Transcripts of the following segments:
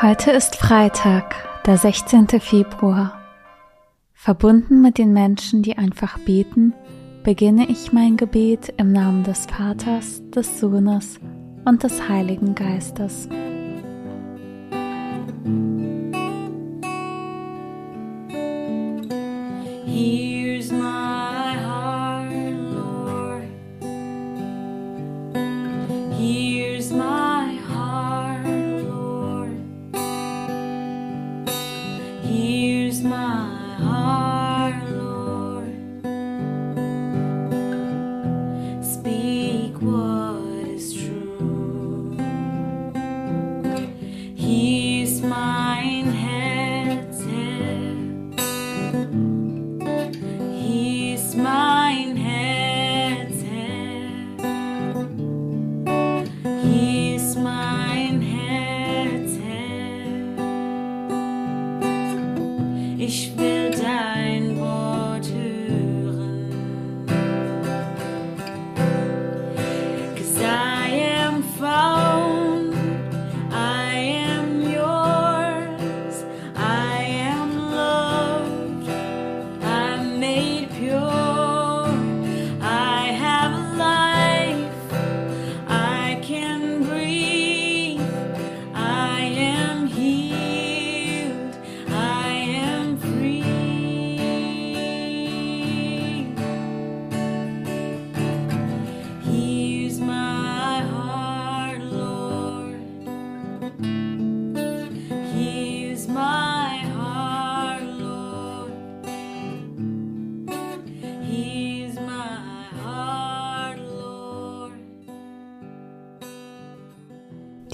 Heute ist Freitag, der 16. Februar. Verbunden mit den Menschen, die einfach beten, beginne ich mein Gebet im Namen des Vaters, des Sohnes und des Heiligen Geistes. smile.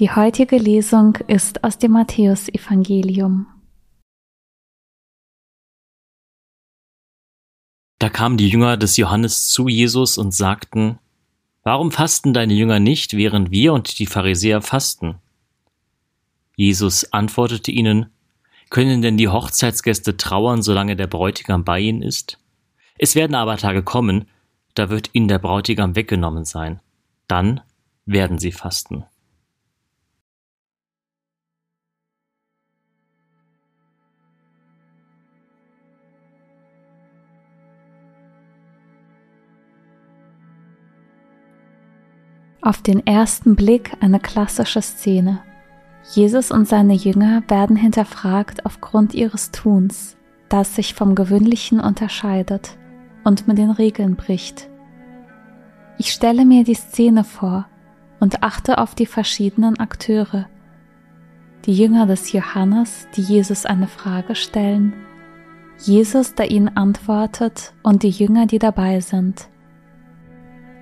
Die heutige Lesung ist aus dem Matthäusevangelium. Da kamen die Jünger des Johannes zu Jesus und sagten, Warum fasten deine Jünger nicht, während wir und die Pharisäer fasten? Jesus antwortete ihnen, Können denn die Hochzeitsgäste trauern, solange der Bräutigam bei ihnen ist? Es werden aber Tage kommen, da wird ihnen der Bräutigam weggenommen sein. Dann werden sie fasten. Auf den ersten Blick eine klassische Szene. Jesus und seine Jünger werden hinterfragt aufgrund ihres Tuns, das sich vom gewöhnlichen unterscheidet und mit den Regeln bricht. Ich stelle mir die Szene vor und achte auf die verschiedenen Akteure. Die Jünger des Johannes, die Jesus eine Frage stellen, Jesus, der ihnen antwortet und die Jünger, die dabei sind.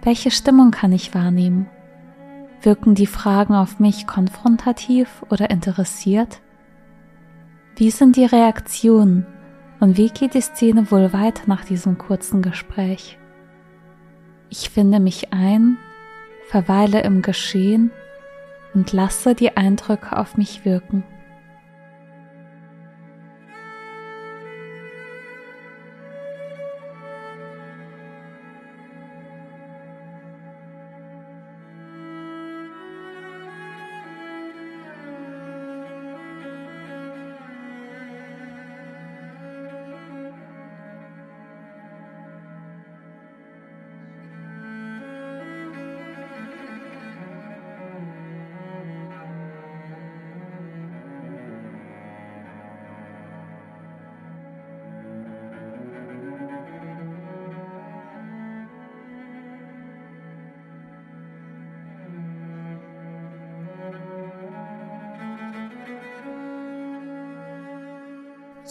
Welche Stimmung kann ich wahrnehmen? Wirken die Fragen auf mich konfrontativ oder interessiert? Wie sind die Reaktionen und wie geht die Szene wohl weiter nach diesem kurzen Gespräch? Ich finde mich ein, verweile im Geschehen und lasse die Eindrücke auf mich wirken.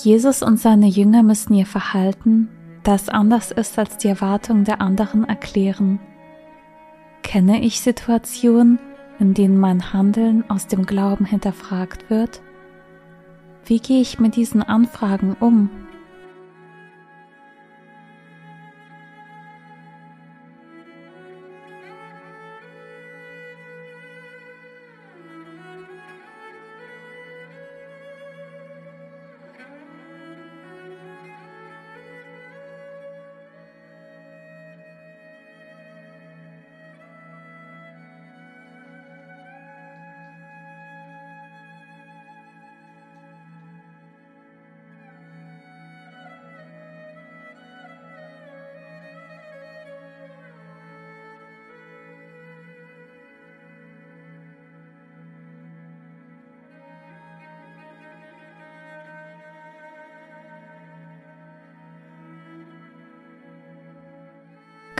Jesus und seine Jünger müssen ihr Verhalten, das anders ist als die Erwartung der anderen, erklären. Kenne ich Situationen, in denen mein Handeln aus dem Glauben hinterfragt wird? Wie gehe ich mit diesen Anfragen um?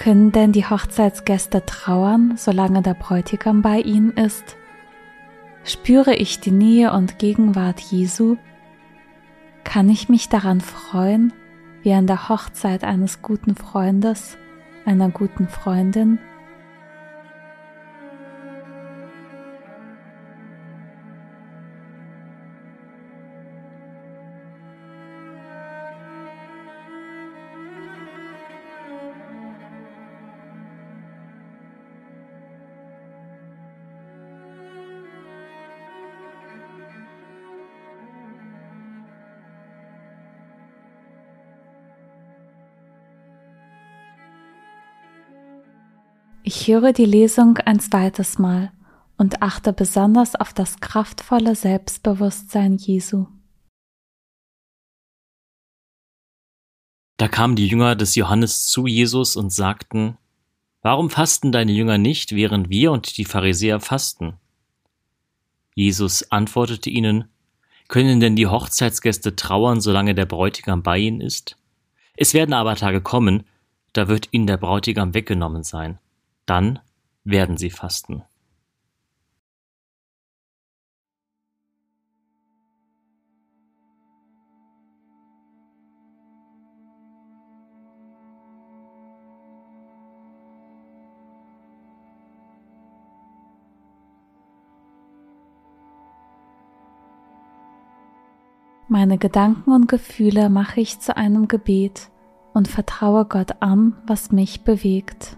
Können denn die Hochzeitsgäste trauern, solange der Bräutigam bei ihnen ist? Spüre ich die Nähe und Gegenwart Jesu? Kann ich mich daran freuen, wie an der Hochzeit eines guten Freundes, einer guten Freundin? Ich höre die Lesung ein zweites Mal und achte besonders auf das kraftvolle Selbstbewusstsein Jesu. Da kamen die Jünger des Johannes zu Jesus und sagten, Warum fasten deine Jünger nicht, während wir und die Pharisäer fasten? Jesus antwortete ihnen, Können denn die Hochzeitsgäste trauern, solange der Bräutigam bei ihnen ist? Es werden aber Tage kommen, da wird ihnen der Bräutigam weggenommen sein dann werden sie fasten. Meine Gedanken und Gefühle mache ich zu einem Gebet und vertraue Gott an, was mich bewegt.